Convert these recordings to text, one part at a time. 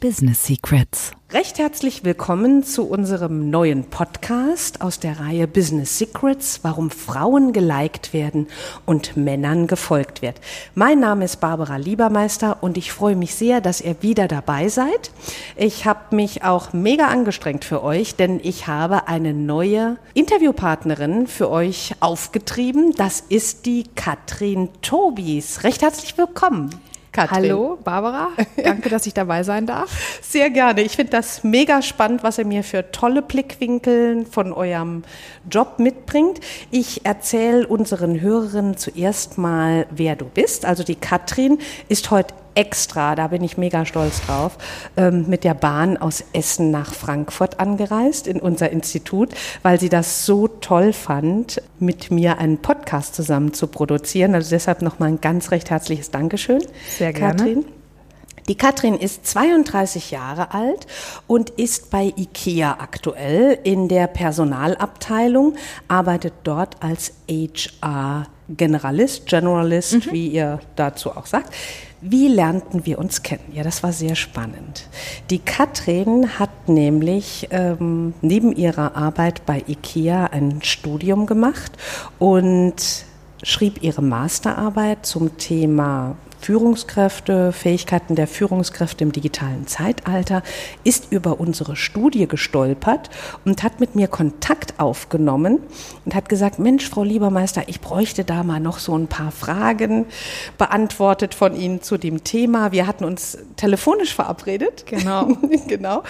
Business Secrets. Recht herzlich willkommen zu unserem neuen Podcast aus der Reihe Business Secrets, warum Frauen geliked werden und Männern gefolgt wird. Mein Name ist Barbara Liebermeister und ich freue mich sehr, dass ihr wieder dabei seid. Ich habe mich auch mega angestrengt für euch, denn ich habe eine neue Interviewpartnerin für euch aufgetrieben. Das ist die Katrin Tobis. Recht herzlich willkommen. Katrin. Hallo, Barbara. Danke, dass ich dabei sein darf. Sehr gerne. Ich finde das mega spannend, was ihr mir für tolle Blickwinkel von eurem Job mitbringt. Ich erzähle unseren Hörerinnen zuerst mal, wer du bist. Also die Katrin ist heute extra, da bin ich mega stolz drauf, ähm, mit der Bahn aus Essen nach Frankfurt angereist in unser Institut, weil sie das so toll fand, mit mir einen Podcast zusammen zu produzieren. Also deshalb nochmal ein ganz recht herzliches Dankeschön. Sehr gerne. Katrin. Die Katrin ist 32 Jahre alt und ist bei IKEA aktuell in der Personalabteilung, arbeitet dort als HR Generalist, Generalist, mhm. wie ihr dazu auch sagt. Wie lernten wir uns kennen? Ja, das war sehr spannend. Die Katrin hat nämlich ähm, neben ihrer Arbeit bei IKEA ein Studium gemacht und schrieb ihre Masterarbeit zum Thema Führungskräfte, Fähigkeiten der Führungskräfte im digitalen Zeitalter, ist über unsere Studie gestolpert und hat mit mir Kontakt aufgenommen und hat gesagt, Mensch, Frau Liebermeister, ich bräuchte da mal noch so ein paar Fragen beantwortet von Ihnen zu dem Thema. Wir hatten uns telefonisch verabredet. Genau. genau.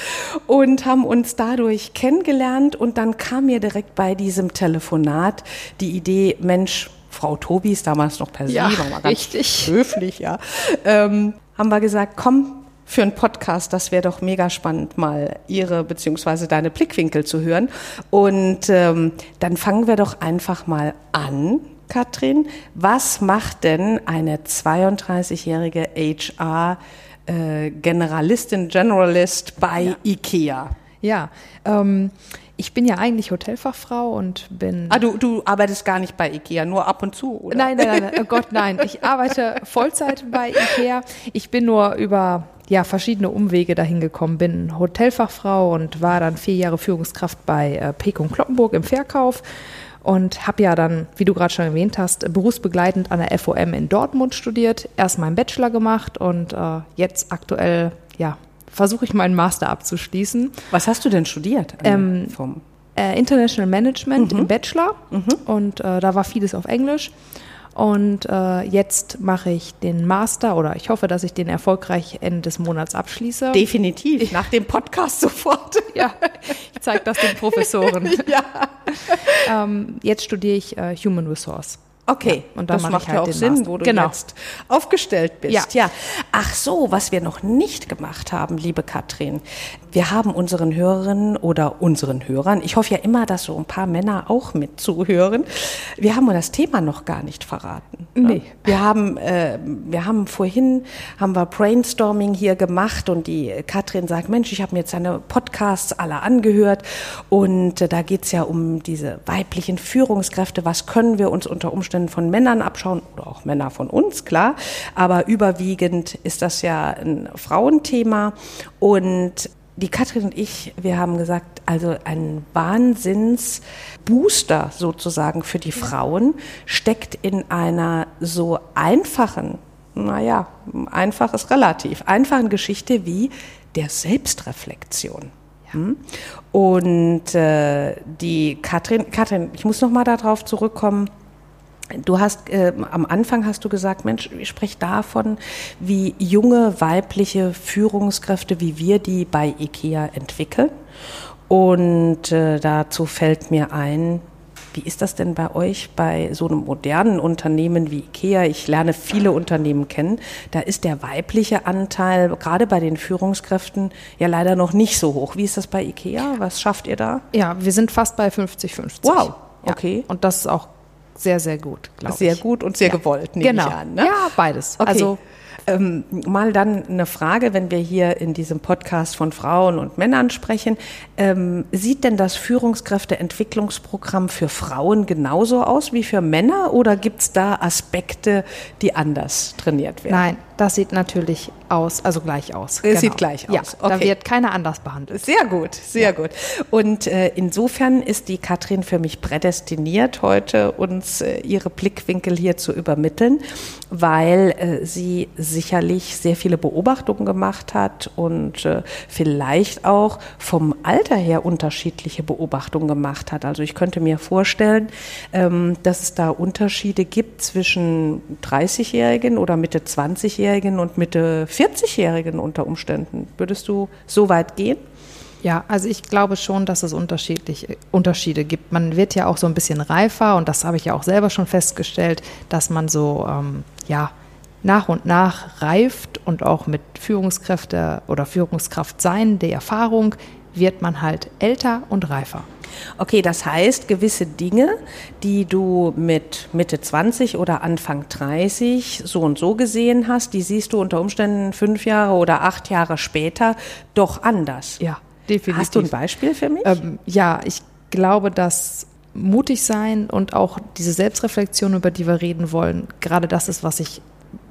Und haben uns dadurch kennengelernt und dann kam mir direkt bei diesem Telefonat die Idee, Mensch, Frau Tobis, damals noch per Sie, ja, war ganz richtig. höflich, ja, ähm, haben wir gesagt, komm, für einen Podcast, das wäre doch mega spannend, mal Ihre beziehungsweise deine Blickwinkel zu hören. Und ähm, dann fangen wir doch einfach mal an, Katrin. Was macht denn eine 32-jährige HR äh, Generalistin, Generalist bei ja. IKEA? Ja, ähm, ich bin ja eigentlich Hotelfachfrau und bin. Ah, du, du arbeitest gar nicht bei IKEA, nur ab und zu, oder? Nein, nein, nein, oh Gott, nein. Ich arbeite Vollzeit bei IKEA. Ich bin nur über ja, verschiedene Umwege dahin gekommen, bin Hotelfachfrau und war dann vier Jahre Führungskraft bei äh, Pekung Kloppenburg im Verkauf und habe ja dann, wie du gerade schon erwähnt hast, berufsbegleitend an der FOM in Dortmund studiert, erst meinen Bachelor gemacht und äh, jetzt aktuell ja versuche ich meinen Master abzuschließen. Was hast du denn studiert? Ähm, vom äh, International Management mhm. im Bachelor mhm. und äh, da war vieles auf Englisch. Und äh, jetzt mache ich den Master oder ich hoffe, dass ich den erfolgreich Ende des Monats abschließe. Definitiv, nach dem Podcast sofort. ja, ich zeige das den Professoren. ja. ähm, jetzt studiere ich äh, Human Resource. Okay, ja, und dann das macht ja halt auch Sinn, Master. wo du genau. jetzt aufgestellt bist. Ja. ja. Ach so, was wir noch nicht gemacht haben, liebe Katrin. Wir haben unseren Hörerinnen oder unseren Hörern, ich hoffe ja immer, dass so ein paar Männer auch mit zuhören, wir haben das Thema noch gar nicht verraten. Ne? Nee. Wir haben, äh, wir haben vorhin, haben wir Brainstorming hier gemacht und die Katrin sagt, Mensch, ich habe mir jetzt deine Podcasts alle angehört und äh, da geht's ja um diese weiblichen Führungskräfte. Was können wir uns unter Umständen von Männern abschauen oder auch Männer von uns, klar. Aber überwiegend ist das ja ein Frauenthema und die Katrin und ich, wir haben gesagt, also ein Wahnsinnsbooster sozusagen für die Frauen steckt in einer so einfachen, naja, einfach ist relativ, einfachen Geschichte wie der Selbstreflexion. Hm? Und äh, die Katrin, Katrin, ich muss noch mal darauf zurückkommen. Du hast äh, am Anfang hast du gesagt, Mensch, ich spreche davon, wie junge weibliche Führungskräfte, wie wir die bei IKEA entwickeln. Und äh, dazu fällt mir ein, wie ist das denn bei euch bei so einem modernen Unternehmen wie IKEA? Ich lerne viele Unternehmen kennen. Da ist der weibliche Anteil gerade bei den Führungskräften ja leider noch nicht so hoch. Wie ist das bei IKEA? Was schafft ihr da? Ja, wir sind fast bei 50-50. Wow, okay. Ja, und das ist auch sehr, sehr gut, glaube ich. Sehr gut und sehr Ja. gewollt, nehme genau. ich an. Ne? Ja, beides. Okay. Also ähm, mal dann eine Frage, wenn wir hier in diesem Podcast von Frauen und Männern sprechen. Ähm, sieht denn das Führungskräfteentwicklungsprogramm für Frauen genauso aus wie für Männer oder gibt es da Aspekte, die anders trainiert werden? nein, das sieht natürlich aus, also gleich aus. Es sieht gleich Ja, aus. da Okay. wird keiner anders behandelt. Sehr gut, sehr gut. Und äh, insofern ist die Katrin für mich prädestiniert, heute uns äh, ihre Blickwinkel hier zu übermitteln, weil äh, sie sicherlich sehr viele Beobachtungen gemacht hat und äh, vielleicht auch vom Alter her unterschiedliche Beobachtungen gemacht hat. Also ich könnte mir vorstellen, ähm, dass es da Unterschiede gibt zwischen 30-Jährigen oder Mitte 20-Jährigen und Mitte 40-Jährigen unter Umständen. Würdest du so weit gehen? Ja, also ich glaube schon, dass es unterschiedlich, Unterschiede gibt. Man wird ja auch so ein bisschen reifer und das habe ich ja auch selber schon festgestellt, dass man so ähm, ja nach und nach reift und auch mit Führungskräfte oder Führungskraft sein, der Erfahrung wird man halt älter und reifer. Okay, das heißt, gewisse Dinge, die du mit Mitte 20 oder Anfang 30 so und so gesehen hast, die siehst du unter Umständen fünf Jahre oder acht Jahre später doch anders. Ja, definitiv. Hast du ein Beispiel für mich? Ähm, ja, ich glaube, dass mutig sein und auch diese Selbstreflexion, über die wir reden wollen, gerade das ist, was ich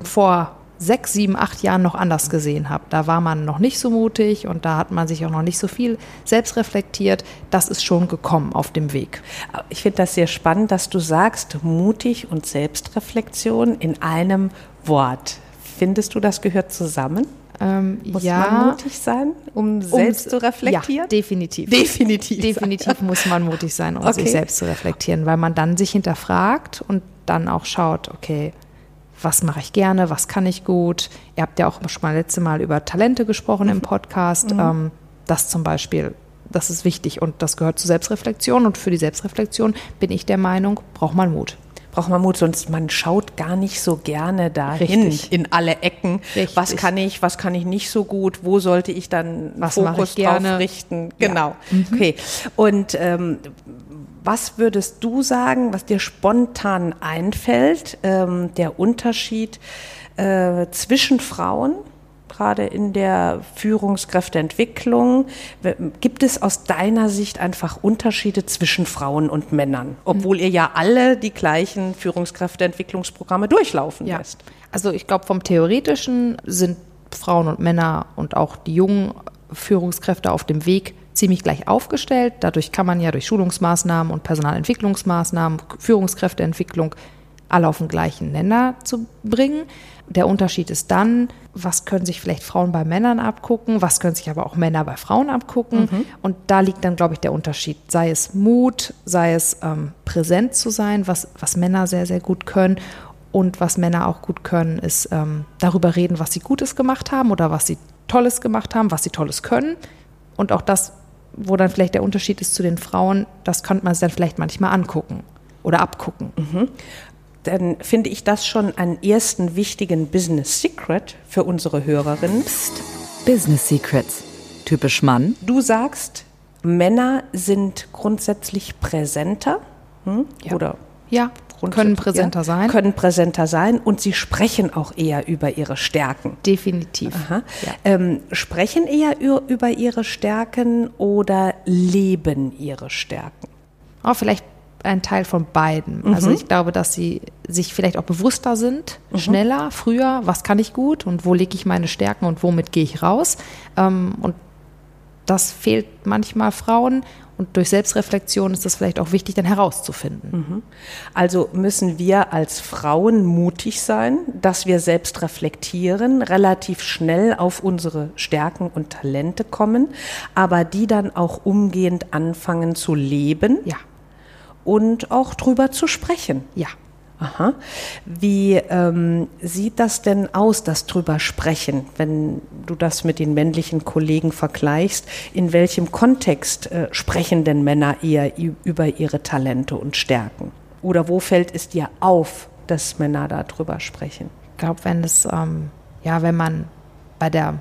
vor sechs, sieben, acht Jahren noch anders gesehen habe. Da war man noch nicht so mutig und da hat man sich auch noch nicht so viel selbst reflektiert. Das ist schon gekommen auf dem Weg. Ich finde das sehr spannend, dass du sagst, mutig und Selbstreflexion in einem Wort. Findest du, das gehört zusammen? Ähm, Muss ja, man mutig sein, um selbst zu reflektieren? Ja, definitiv. Definitiv. Definitiv muss man mutig sein, um Okay. sich selbst zu reflektieren, weil man dann sich hinterfragt und dann auch schaut, okay, was mache ich gerne, was kann ich gut. Ihr habt ja auch schon mal letzte Mal über Talente gesprochen im Podcast. Ähm, das zum Beispiel, das ist wichtig und das gehört zur Selbstreflexion. Und für die Selbstreflexion bin ich der Meinung, braucht man Mut. braucht man Mut, sonst man schaut gar nicht so gerne dahin Richtig. in alle Ecken. Richtig. Was kann ich, was kann ich nicht so gut? Wo sollte ich dann Was Fokus ich gerne? drauf richten? Genau. Okay. Und ähm, was würdest du sagen, was dir spontan einfällt, ähm, der Unterschied äh, zwischen Frauen? gerade in der Führungskräfteentwicklung. Gibt es aus deiner Sicht einfach Unterschiede zwischen Frauen und Männern, obwohl ihr ja alle die gleichen Führungskräfteentwicklungsprogramme durchlaufen Ja. lässt? Also ich glaube, vom Theoretischen sind Frauen und Männer und auch die jungen Führungskräfte auf dem Weg ziemlich gleich aufgestellt. Dadurch kann man ja durch Schulungsmaßnahmen und Personalentwicklungsmaßnahmen, Führungskräfteentwicklung alle auf den gleichen Nenner zu bringen. Der Unterschied ist dann, was können sich vielleicht Frauen bei Männern abgucken, was können sich aber auch Männer bei Frauen abgucken. Und da liegt dann, glaube ich, der Unterschied. Sei es Mut, sei es ähm, präsent zu sein, was, was Männer sehr, sehr gut können. Und was Männer auch gut können, ist ähm, darüber reden, was sie Gutes gemacht haben oder was sie Tolles gemacht haben, was sie Tolles können. Und auch das, wo dann vielleicht der Unterschied ist zu den Frauen, das könnte man sich dann vielleicht manchmal angucken oder abgucken. Dann finde ich das schon einen ersten wichtigen Business Secret für unsere Hörerinnen. Business Secrets. Typisch Mann. Du sagst, Männer sind grundsätzlich präsenter hm? Ja. oder Ja, grundsätzlich, können präsenter ja, sein. Können präsenter sein und sie sprechen auch eher über ihre Stärken. Definitiv. Ja. Ähm, sprechen eher über ihre Stärken oder leben ihre Stärken? Oh, vielleicht ein Teil von beiden. Mhm. Also ich glaube, dass sie sich vielleicht auch bewusster sind, schneller, früher, was kann ich gut und wo lege ich meine Stärken und womit gehe ich raus. Ähm, und das fehlt manchmal Frauen und durch Selbstreflexion ist das vielleicht auch wichtig, dann herauszufinden. Also müssen wir als Frauen mutig sein, dass wir selbst reflektieren, relativ schnell auf unsere Stärken und Talente kommen, aber die dann auch umgehend anfangen zu leben Ja, und auch drüber zu sprechen. ja. Aha. Wie ähm, sieht das denn aus, das drüber sprechen, wenn du das mit den männlichen Kollegen vergleichst? In welchem Kontext äh, sprechen denn Männer eher über ihre Talente und Stärken? Oder wo fällt es dir auf, dass Männer darüber sprechen? Ich glaube, wenn es, ähm, ja, wenn man bei der,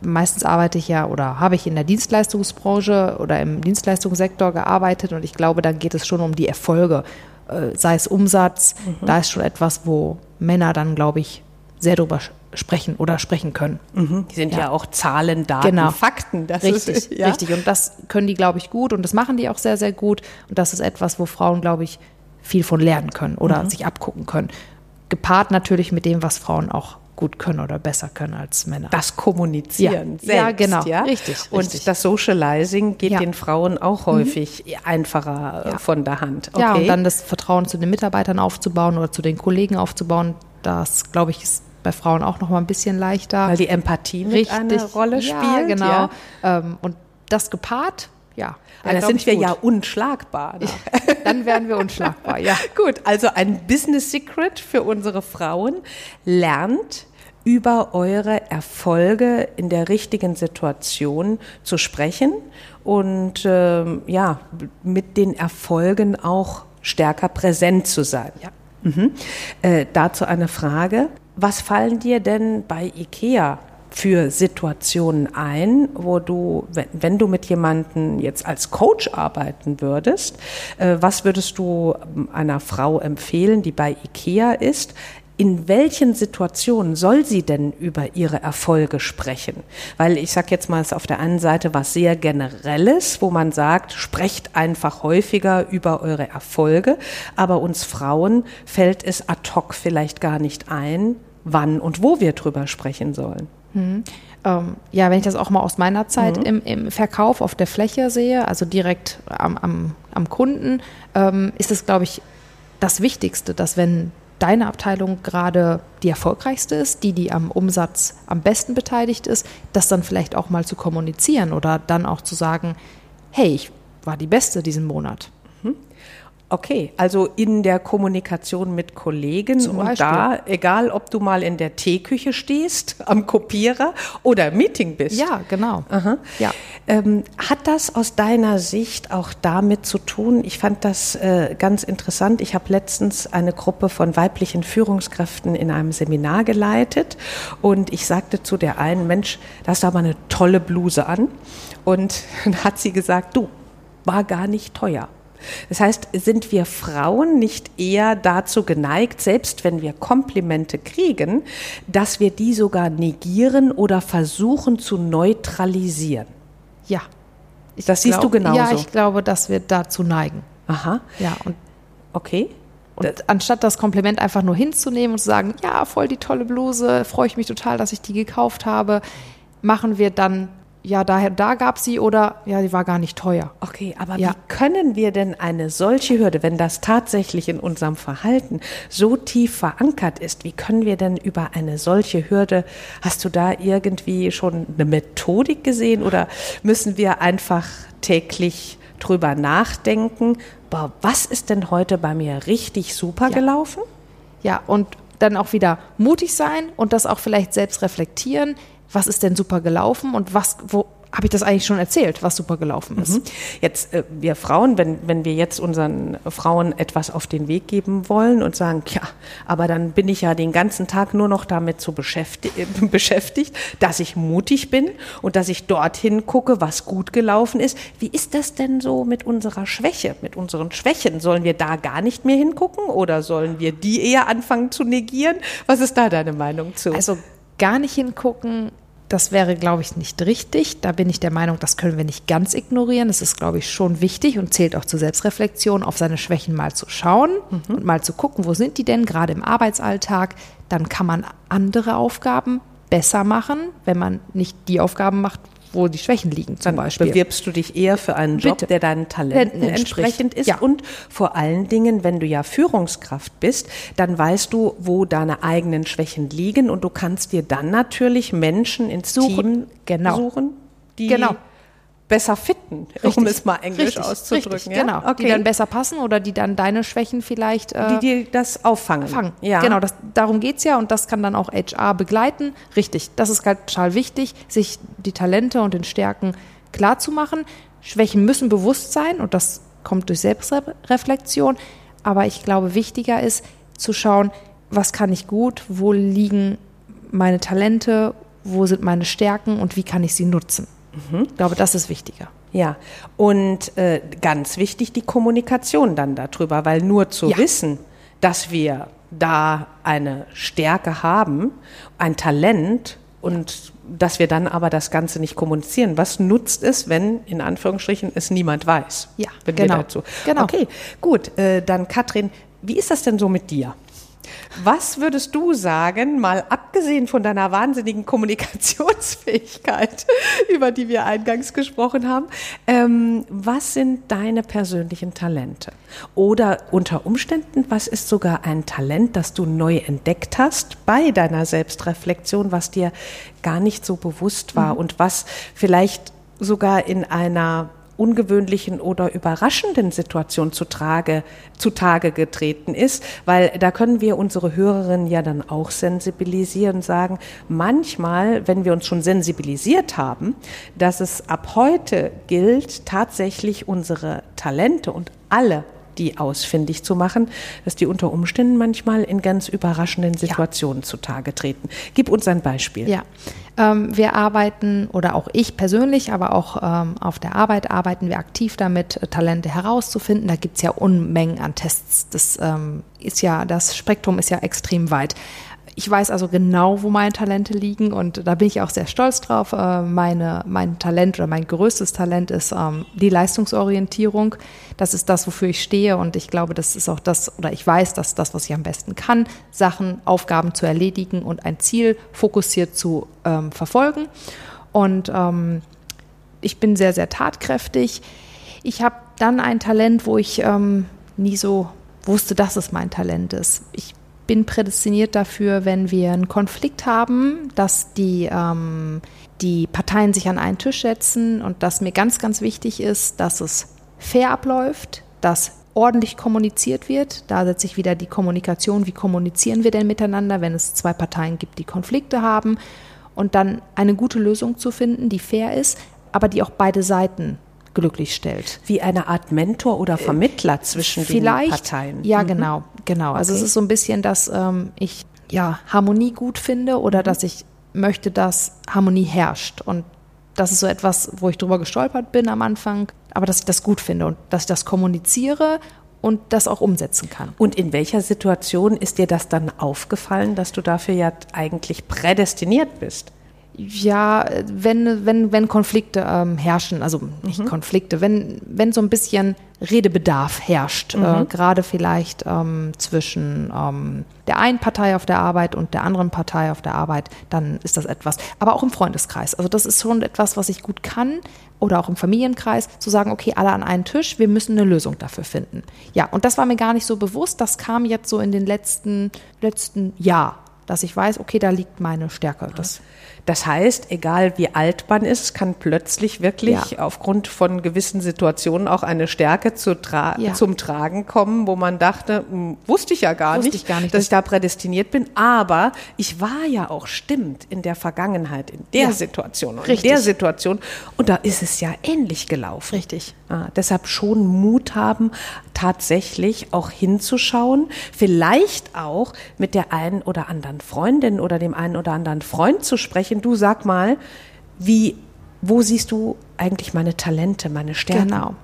meistens arbeite ich ja oder habe ich in der Dienstleistungsbranche oder im Dienstleistungssektor gearbeitet und ich glaube, dann geht es schon um die Erfolge sei es Umsatz, mhm. da ist schon etwas, wo Männer dann, glaube ich, sehr drüber sprechen oder sprechen können. Mhm. Die sind ja. ja. auch Zahlen, Daten, genau. Fakten. Das richtig, ist, ja. richtig. Und das können die, glaube ich, gut und das machen die auch sehr, sehr gut. Und das ist etwas, wo Frauen, glaube ich, viel von lernen können oder mhm. sich abgucken können. Gepaart natürlich mit dem, was Frauen auch gut können oder besser können als Männer. Das Kommunizieren ja, selbst, ja genau, ja? richtig. Und richtig. das Socializing geht ja. den Frauen auch häufig mhm. einfacher äh, von der Hand. Okay. Ja, und dann das Vertrauen zu den Mitarbeitern aufzubauen oder zu den Kollegen aufzubauen, das, glaube ich, ist bei Frauen auch noch mal ein bisschen leichter. Weil die Empathie Richtig, eine Rolle spielt. Ja, genau. Ja. Ähm, und das gepaart, ja. Ja, da sind wir gut. ja unschlagbar. Ne? Dann wären wir unschlagbar, ja. gut, also ein Business Secret für unsere Frauen. Lernt über eure Erfolge in der richtigen Situation zu sprechen und ähm, ja, mit den Erfolgen auch stärker präsent zu sein. Ja. Mhm. Äh, dazu eine Frage. Was fallen dir denn bei IKEA für Situationen ein, wo du, wenn, du mit jemandem jetzt als Coach arbeiten würdest, äh, was würdest du ähm, einer Frau empfehlen, die bei IKEA ist? in welchen Situationen soll sie denn über ihre Erfolge sprechen? Weil ich sage jetzt mal, es ist auf der einen Seite was sehr Generelles, wo man sagt, sprecht einfach häufiger über eure Erfolge, aber uns Frauen fällt es ad hoc vielleicht gar nicht ein, wann und wo wir drüber sprechen sollen. Mhm. Ähm, ja, wenn ich das auch mal aus meiner Zeit mhm. im, im, Verkauf auf der Fläche sehe, also direkt am, am, am Kunden, ähm, ist es, glaube ich, das Wichtigste, dass wenn deine Abteilung gerade die erfolgreichste ist, die, die am Umsatz am besten beteiligt ist, das dann vielleicht auch mal zu kommunizieren oder dann auch zu sagen, hey, ich war die Beste diesen Monat. Okay, also in der Kommunikation mit Kollegen Zum und Beispiel. da, egal ob du mal in der Teeküche stehst, am Kopierer oder im Meeting bist. Ja, genau. Aha. Ja. Ähm, hat das aus deiner Sicht auch damit zu tun? Ich fand das äh, ganz interessant. Ich habe letztens eine Gruppe von weiblichen Führungskräften in einem Seminar geleitet und ich sagte zu der einen, Mensch, da hast du aber eine tolle Bluse an. Und dann hat sie gesagt, du, war gar nicht teuer. Das heißt, sind wir Frauen nicht eher dazu geneigt, selbst wenn wir Komplimente kriegen, dass wir die sogar negieren oder versuchen zu neutralisieren? Ja. Ich das siehst glaub, du genauso. Ja, ich glaube, dass wir dazu neigen. Aha. Ja, und okay. Und das anstatt das Kompliment einfach nur hinzunehmen und zu sagen, ja, voll die tolle Bluse, freue ich mich total, dass ich die gekauft habe, machen wir dann ja, daher, da gab sie oder ja, die war gar nicht teuer. Okay, aber ja. wie können wir denn eine solche Hürde, wenn das tatsächlich in unserem Verhalten so tief verankert ist, wie können wir denn über eine solche Hürde, hast du da irgendwie schon eine Methodik gesehen oder müssen wir einfach täglich drüber nachdenken, boah, was ist denn heute bei mir richtig super ja. gelaufen? Ja, und dann auch wieder mutig sein und das auch vielleicht selbst reflektieren was ist denn super gelaufen und was, wo habe ich das eigentlich schon erzählt, was super gelaufen ist. Mhm. Jetzt, äh, wir Frauen, wenn, wenn wir jetzt unseren Frauen etwas auf den Weg geben wollen und sagen, ja, aber dann bin ich ja den ganzen Tag nur noch damit zu beschäftigt, beschäftigt, dass ich mutig bin und dass ich dorthin gucke, was gut gelaufen ist. Wie ist das denn so mit unserer Schwäche, mit unseren Schwächen? Sollen wir da gar nicht mehr hingucken oder sollen wir die eher anfangen zu negieren? Was ist da deine Meinung zu? Also gar nicht hingucken das wäre, glaube ich, nicht richtig. Da bin ich der Meinung, das können wir nicht ganz ignorieren. Es ist, glaube ich, schon wichtig und zählt auch zur Selbstreflexion, auf seine Schwächen mal zu schauen mhm. und mal zu gucken, wo sind die denn gerade im Arbeitsalltag. Dann kann man andere Aufgaben besser machen, wenn man nicht die Aufgaben macht, wo die Schwächen liegen zum Dann Beispiel. bewirbst du dich eher für einen Job, Bitte. der deinen Talenten entsprechend ist. Ja. Und vor allen Dingen, wenn du ja Führungskraft bist, dann weißt du, wo deine eigenen Schwächen liegen und du kannst dir dann natürlich Menschen ins suchen. Team genau. suchen, die genau besser fitten, richtig. um es mal englisch richtig, auszudrücken. Richtig, ja? Genau, okay. die dann besser passen oder die dann deine Schwächen vielleicht... Äh, die, die das auffangen. Fangen. Ja. Genau, das, darum geht es ja und das kann dann auch HR begleiten. Richtig, das ist halt total wichtig, sich die Talente und den Stärken klar zu machen. Schwächen müssen bewusst sein und das kommt durch Selbstreflexion. Aber ich glaube, wichtiger ist zu schauen, was kann ich gut, wo liegen meine Talente, wo sind meine Stärken und wie kann ich sie nutzen. Mhm. Ich glaube, das ist wichtiger. Ja, und äh, ganz wichtig die Kommunikation dann darüber, weil nur zu Ja. wissen, dass wir da eine Stärke haben, ein Talent und dass wir dann aber das Ganze nicht kommunizieren. Was nutzt es, wenn in Anführungsstrichen es niemand weiß? Ja, wenn genau. Wir dazu. Genau. Okay, gut. Äh, dann Katrin, wie ist das denn so mit dir? Was würdest du sagen, mal abgesehen von deiner wahnsinnigen Kommunikationsfähigkeit, über die wir eingangs gesprochen haben, ähm, was sind deine persönlichen Talente? Oder unter Umständen, was ist sogar ein Talent, das du neu entdeckt hast bei deiner Selbstreflexion, was dir gar nicht so bewusst war und was vielleicht sogar in einer ungewöhnlichen oder überraschenden Situation zutage, zutage getreten ist, weil da können wir unsere Hörerinnen ja dann auch sensibilisieren und sagen, manchmal, wenn wir uns schon sensibilisiert haben, dass es ab heute gilt, tatsächlich unsere Talente und alle die ausfindig zu machen, dass die unter Umständen manchmal in ganz überraschenden Situationen zutage treten. Gib uns ein Beispiel. Ja, wir arbeiten oder auch ich persönlich, aber auch ähm, auf der Arbeit arbeiten wir aktiv damit, äh, Talente herauszufinden. Da gibt es ja Unmengen an Tests. Das ähm, ist ja, das Spektrum ist ja extrem weit. Ich weiß also genau, wo meine Talente liegen und da bin ich auch sehr stolz drauf. Äh, meine, mein Talent oder mein größtes Talent ist ähm, die Leistungsorientierung. Das ist das, wofür ich stehe und ich glaube, das ist auch das, oder ich weiß, dass das, was ich am besten kann, Sachen, Aufgaben zu erledigen und ein Ziel fokussiert zu ähm, verfolgen. Und ähm, ich bin sehr, sehr tatkräftig. Ich habe dann ein Talent, wo ich ähm, nie so wusste, dass es mein Talent ist. Ich bin prädestiniert dafür, wenn wir einen Konflikt haben, dass die, ähm, die Parteien sich an einen Tisch setzen und dass mir ganz, ganz wichtig ist, dass es fair abläuft, dass ordentlich kommuniziert wird. Da setze ich wieder die Kommunikation. Wie kommunizieren wir denn miteinander, wenn es zwei Parteien gibt, die Konflikte haben? Und dann eine gute Lösung zu finden, die fair ist, aber die auch beide Seiten glücklich stellt. Wie eine Art Mentor oder Vermittler zwischen Vielleicht, den Parteien. Ja, genau, genau. Also es Okay. ist so ein bisschen, dass ähm, ich ja Harmonie gut finde oder Mhm. dass ich möchte, dass Harmonie herrscht. Und das ist so etwas, wo ich drüber gestolpert bin am Anfang, aber dass ich das gut finde und dass ich das kommuniziere und das auch umsetzen kann. Und in welcher Situation ist dir das dann aufgefallen, dass du dafür ja eigentlich prädestiniert bist? Ja, wenn, wenn, wenn Konflikte ähm, herrschen, also nicht Konflikte, wenn, wenn so ein bisschen Redebedarf herrscht, äh, gerade vielleicht ähm, zwischen ähm, der einen Partei auf der Arbeit und der anderen Partei auf der Arbeit, dann ist das etwas. Aber auch im Freundeskreis. Also das ist schon etwas, was ich gut kann oder auch im Familienkreis, zu sagen, okay, alle an einen Tisch, wir müssen eine Lösung dafür finden. Ja, und das war mir gar nicht so bewusst. Das kam jetzt so in den letzten, letzten Jahr, dass ich weiß, okay, da liegt meine Stärke. Das Das heißt, egal wie alt man ist, kann plötzlich wirklich Ja. aufgrund von gewissen Situationen auch eine Stärke zu tra Ja. zum Tragen kommen, wo man dachte, hm, wusste ich ja gar Wusste nicht, ich gar nicht, dass dass- ich da prädestiniert bin. Aber ich war ja auch stimmt in der Vergangenheit, in der Ja. Situation, und in Richtig. der Situation. Und da ist es ja ähnlich gelaufen. Richtig. Ah, deshalb schon Mut haben, tatsächlich auch hinzuschauen, vielleicht auch mit der einen oder anderen Freundin oder dem einen oder anderen Freund zu sprechen. Du sag mal, wie, wo siehst du eigentlich meine Talente, meine Stärken? Genau.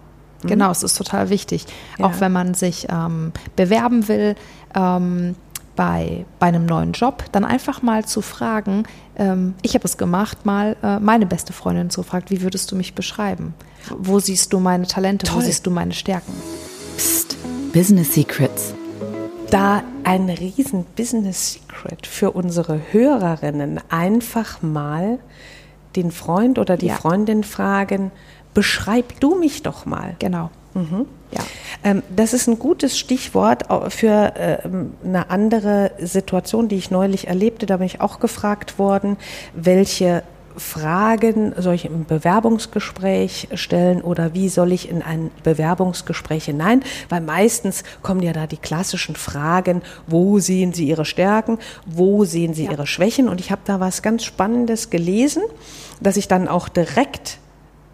Genau, es ist total wichtig. Ja. Auch wenn man sich ähm, bewerben will ähm, bei, bei einem neuen Job, dann einfach mal zu fragen, ähm, ich habe es gemacht, mal äh, meine beste Freundin zu fragen, wie würdest du mich beschreiben? Wo siehst du meine Talente, wo Toll. siehst du meine Stärken? Psst, Business Secrets. Da ein riesen Business Secret für unsere Hörerinnen einfach mal den Freund oder die Ja. Freundin fragen, beschreib du mich doch mal. Genau. Ja. Ähm, das ist ein gutes Stichwort für ähm, eine andere Situation, die ich neulich erlebte. Da bin ich auch gefragt worden, welche Fragen soll ich im Bewerbungsgespräch stellen oder wie soll ich in ein Bewerbungsgespräch hinein? Weil meistens kommen ja da die klassischen Fragen, wo sehen Sie Ihre Stärken, wo sehen Sie Ihre Schwächen? Und ich habe da was ganz Spannendes gelesen, dass ich dann auch direkt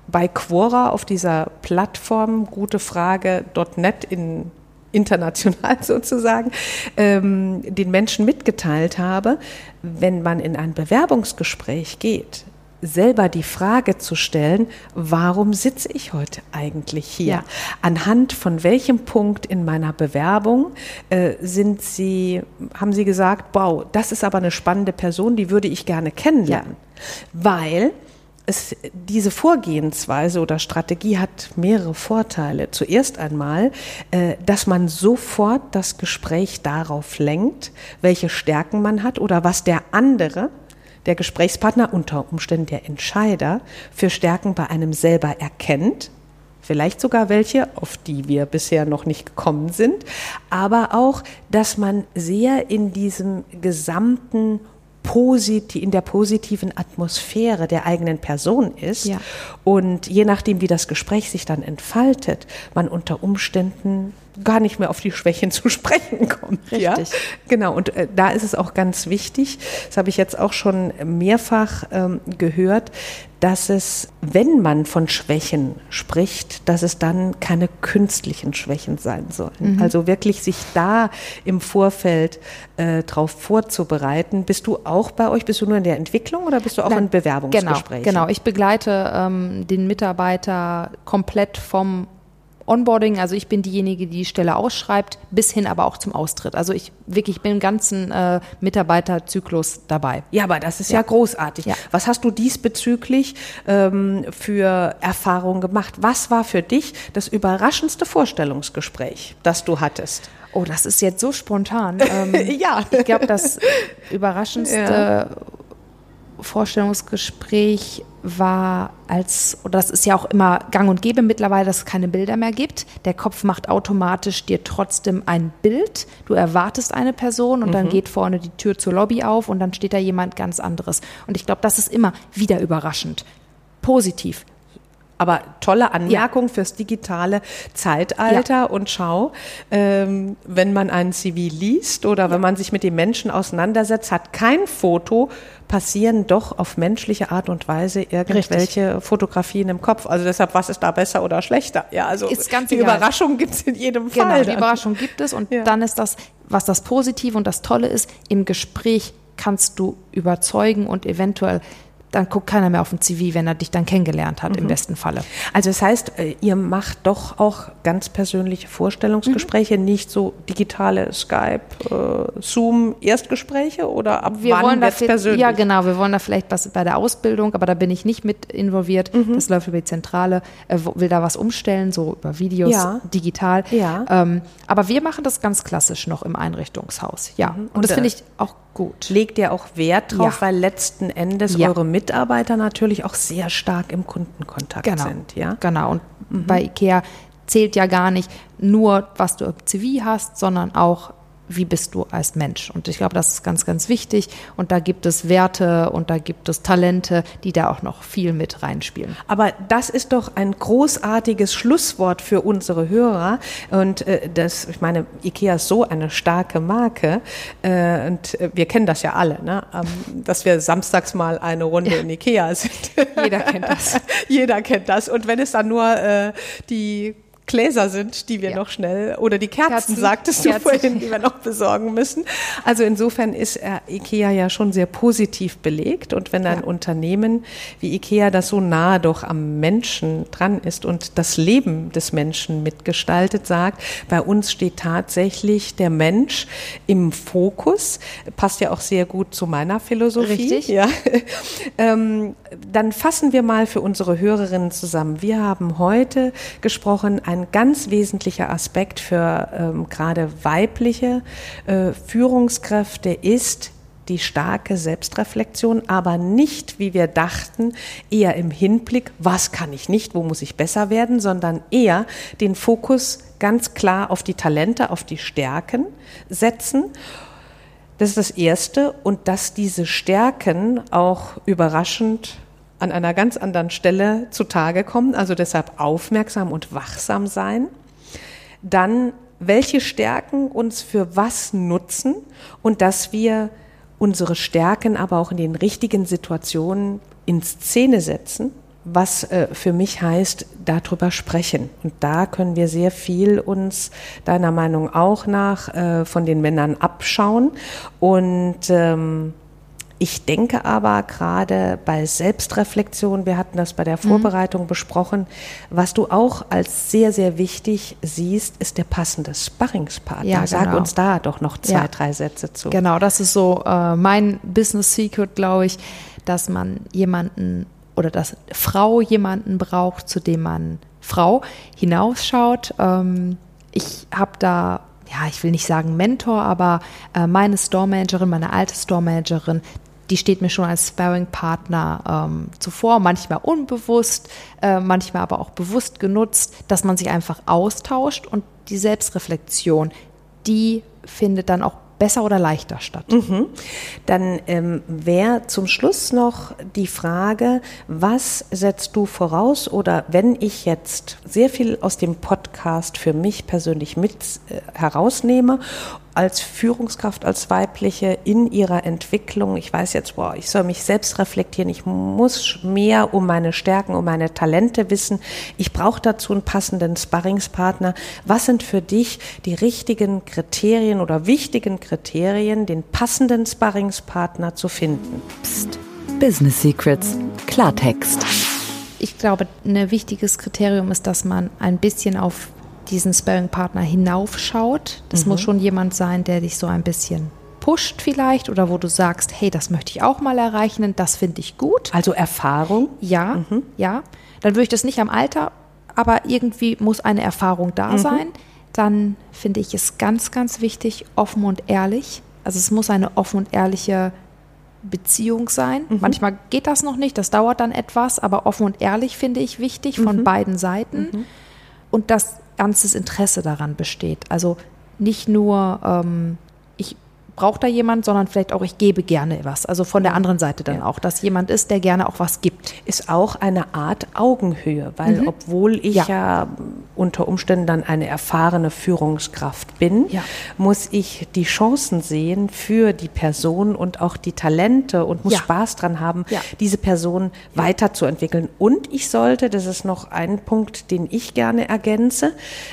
bei Quora auf dieser Plattform gutefrage.net in international sozusagen ähm, den Menschen mitgeteilt habe, wenn man in ein Bewerbungsgespräch geht, selber die Frage zu stellen, warum sitze ich heute eigentlich hier? Ja. Anhand von welchem Punkt in meiner Bewerbung äh, sind Sie, haben Sie gesagt, wow, das ist aber eine spannende Person, die würde ich gerne kennenlernen. Ja. Weil es, diese Vorgehensweise oder Strategie hat mehrere Vorteile. Zuerst einmal, äh, dass man sofort das Gespräch darauf lenkt, welche Stärken man hat oder was der andere der Gesprächspartner, unter Umständen der Entscheider, für Stärken bei einem selber erkennt. Vielleicht sogar welche, auf die wir bisher noch nicht gekommen sind, aber auch, dass man sehr in diesem gesamten positiv, in der positiven Atmosphäre der eigenen Person ist. Ja. Und je nachdem, wie das Gespräch sich dann entfaltet, man unter Umständen gar nicht mehr auf die Schwächen zu sprechen kommt. Richtig. Ja? Genau, und äh, da ist es auch ganz wichtig, das habe ich jetzt auch schon mehrfach ähm, gehört, dass es, wenn man von Schwächen spricht, dass es dann keine künstlichen Schwächen sein sollen. Mhm. Also wirklich sich da im Vorfeld äh, darauf vorzubereiten. Bist du auch bei euch? Bist du nur in der Entwicklung oder bist du auch Nein, in Bewerbungsgesprächen? Genau, genau. Ich begleite ähm, den Mitarbeiter komplett vom Onboarding, also ich bin diejenige, die die Stelle ausschreibt, bis hin aber auch zum Austritt. Also ich wirklich bin im ganzen äh, Mitarbeiterzyklus dabei. Ja, aber das ist ja, ja großartig. Ja. Was hast du diesbezüglich ähm, für Erfahrungen gemacht? Was war für dich das überraschendste Vorstellungsgespräch, das du hattest? Oh, das ist jetzt so spontan. Ähm, ja. Ich glaube, das überraschendste ja. Vorstellungsgespräch war als, oder das ist ja auch immer gang und gäbe mittlerweile, dass es keine Bilder mehr gibt. Der Kopf macht automatisch dir trotzdem ein Bild. Du erwartest eine Person und mhm. dann geht vorne die Tür zur Lobby auf und dann steht da jemand ganz anderes. Und ich glaube, das ist immer wieder überraschend. Positiv. Aber tolle Anmerkung ja. fürs digitale Zeitalter ja. und schau, ähm, wenn man ein CV liest oder ja. wenn man sich mit den Menschen auseinandersetzt, hat kein Foto passieren doch auf menschliche Art und Weise irgendwelche Richtig. Fotografien im Kopf. Also deshalb, was ist da besser oder schlechter? Ja, also ist ganz die egal. Überraschung gibt es in jedem genau, Fall. Genau, die Überraschung gibt es und dann ist das, was das Positive und das Tolle ist, im Gespräch kannst du überzeugen und eventuell dann guckt keiner mehr auf den CV, wenn er dich dann kennengelernt hat, mhm. im besten Falle. Also das heißt, äh, ihr macht doch auch ganz persönliche Vorstellungsgespräche, mhm. nicht so digitale Skype, äh, Zoom Erstgespräche oder ab wir wann wird persönlich? Ja, genau, wir wollen da vielleicht was bei der Ausbildung, aber da bin ich nicht mit involviert. Mhm. Das läuft über die Zentrale, äh, will da was umstellen, so über Videos, ja. digital. Ja. Ähm, aber wir machen das ganz klassisch noch im Einrichtungshaus, ja. Mhm. Und, Und das finde ich auch gut. Legt ihr auch Wert drauf, ja. weil letzten Endes ja. eure Mitarbeiter natürlich auch sehr stark im Kundenkontakt genau. sind. Ja? Genau. Und mhm. bei IKEA zählt ja gar nicht nur, was du im CV hast, sondern auch, wie bist du als Mensch? Und ich glaube, das ist ganz, ganz wichtig. Und da gibt es Werte und da gibt es Talente, die da auch noch viel mit reinspielen. Aber das ist doch ein großartiges Schlusswort für unsere Hörer. Und äh, das, ich meine, IKEA ist so eine starke Marke. Äh, und äh, wir kennen das ja alle, ne? Ähm, dass wir samstags mal eine Runde ja. in IKEA sind. Jeder kennt das. Jeder kennt das. Und wenn es dann nur äh, die Gläser sind, die wir ja. noch schnell, oder die Kerzen, Kerzen sagtest du Kerzen. vorhin, die wir noch besorgen müssen. Also insofern ist äh, IKEA ja schon sehr positiv belegt. Und wenn ein ja. Unternehmen wie IKEA, das so nahe doch am Menschen dran ist und das Leben des Menschen mitgestaltet, sagt, bei uns steht tatsächlich der Mensch im Fokus, passt ja auch sehr gut zu meiner Philosophie. Richtig. Ja. ähm, dann fassen wir mal für unsere Hörerinnen zusammen. Wir haben heute gesprochen, ein ein ganz wesentlicher Aspekt für ähm, gerade weibliche äh, Führungskräfte ist, die starke Selbstreflexion, aber nicht, wie wir dachten, eher im Hinblick, was kann ich nicht, wo muss ich besser werden, sondern eher den Fokus ganz klar auf die Talente, auf die Stärken setzen. Das ist das Erste und dass diese Stärken auch überraschend an einer ganz anderen Stelle zutage kommen, also deshalb aufmerksam und wachsam sein. Dann, welche Stärken uns für was nutzen und dass wir unsere Stärken aber auch in den richtigen Situationen in Szene setzen, was äh, für mich heißt, darüber sprechen. Und da können wir sehr viel uns deiner Meinung auch nach äh, von den Männern abschauen und ähm, Ich denke aber gerade bei Selbstreflexion, wir hatten das bei der Vorbereitung mhm. besprochen, was du auch als sehr, sehr wichtig siehst, ist der passende Sparringspartner. Ja, genau. Sag uns da doch noch zwei, ja. drei Sätze zu. Genau, das ist so äh, mein Business Secret, glaube ich, dass man jemanden oder dass Frau jemanden braucht, zu dem man Frau hinausschaut. Ähm, ich habe da ja, ich will nicht sagen Mentor, aber äh, meine Store Managerin, meine alte Store Managerin, die steht mir schon als Sparring-Partner ähm, zuvor, manchmal unbewusst, äh, manchmal aber auch bewusst genutzt, dass man sich einfach austauscht und die Selbstreflexion, die findet dann auch besser oder leichter statt. Mhm. Dann ähm, wäre zum Schluss noch die Frage, was setzt du voraus oder wenn ich jetzt sehr viel aus dem Podcast für mich persönlich mit äh, herausnehme als Führungskraft, als weibliche in ihrer Entwicklung. Ich weiß jetzt, boah, ich soll mich selbst reflektieren. Ich muss mehr um meine Stärken, um meine Talente wissen. Ich brauche dazu einen passenden Sparringspartner. Was sind für dich die richtigen Kriterien oder wichtigen Kriterien, den passenden Sparringspartner zu finden? Psst. Business Secrets. Klartext. Ich glaube, ein wichtiges Kriterium ist, dass man ein bisschen auf diesen Sparring-Partner hinaufschaut. Das mhm. muss schon jemand sein, der dich so ein bisschen pusht vielleicht oder wo du sagst, hey, das möchte ich auch mal erreichen, das finde ich gut. Also Erfahrung? Ja, mhm. ja. Dann würde ich das nicht am Alter, aber irgendwie muss eine Erfahrung da mhm. sein. Dann finde ich es ganz, ganz wichtig, offen und ehrlich. Also es muss eine offen und ehrliche Beziehung sein. Mhm. Manchmal geht das noch nicht, das dauert dann etwas, aber offen und ehrlich finde ich wichtig von mhm. beiden Seiten. Mhm. Und das ernstes Interesse daran besteht. Also nicht nur, ähm, ich brauche da jemand, sondern vielleicht auch, ich gebe gerne was. Also von der anderen Seite dann ja. auch, dass jemand ist, der gerne auch was gibt. Ist auch eine Art Augenhöhe, weil mhm. obwohl ich ja. ja. unter Umständen dann eine erfahrene Führungskraft bin, ja. muss ich die Chancen sehen für die Person und auch die Talente und muss Spaß dran haben, diese Person weiterzuentwickeln. Und ich sollte, das ist noch ein Punkt, den ich gerne ergänze,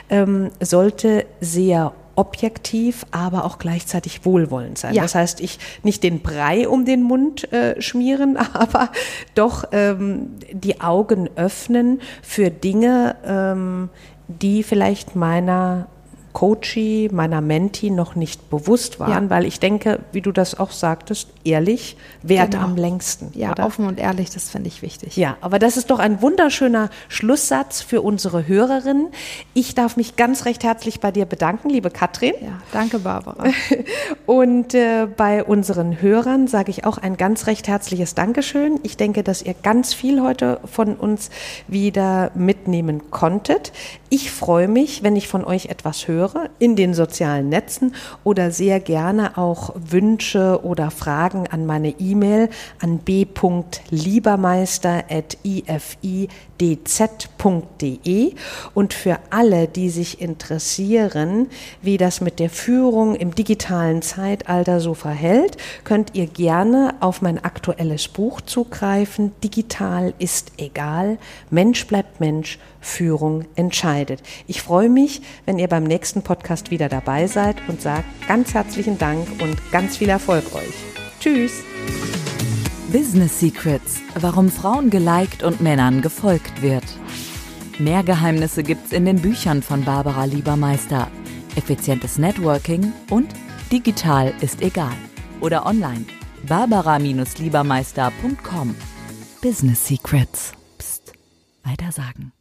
ähm, sollte sehr objektiv, aber auch gleichzeitig wohlwollend sein. Ja. Das heißt, ich nicht den Brei um den Mund äh, schmieren, aber doch ähm, die Augen öffnen für Dinge, ähm, die vielleicht meiner Coachie, meiner Menti noch nicht bewusst waren, ja. weil ich denke, wie du das auch sagtest, ehrlich wert genau. am längsten. Ja, oder? offen und ehrlich, das finde ich wichtig. Ja, aber das ist doch ein wunderschöner Schlusssatz für unsere Hörerinnen. Ich darf mich ganz recht herzlich bei dir bedanken, liebe Katrin. Ja, danke, Barbara. Und äh, bei unseren Hörern sage ich auch ein ganz recht herzliches Dankeschön. Ich denke, dass ihr ganz viel heute von uns wieder mitnehmen konntet. Ich freue mich, wenn ich von euch etwas höre höre in den sozialen Netzen oder sehr gerne auch Wünsche oder Fragen an meine E-Mail an b.liebermeister.ifidz.de und für alle, die sich interessieren, wie das mit der Führung im digitalen Zeitalter so verhält, könnt ihr gerne auf mein aktuelles Buch zugreifen. Digital ist egal. Mensch bleibt Mensch. Führung entscheidet. Ich freue mich, wenn ihr beim nächsten Podcast wieder dabei seid und sage ganz herzlichen Dank und ganz viel Erfolg euch. Tschüss. Business Secrets, warum Frauen geliked und Männern gefolgt wird. Mehr Geheimnisse gibt's in den Büchern von Barbara Liebermeister. Effizientes Networking und digital ist egal. Oder online barbara-liebermeister.com. Business Secrets. Psst. Weiter sagen.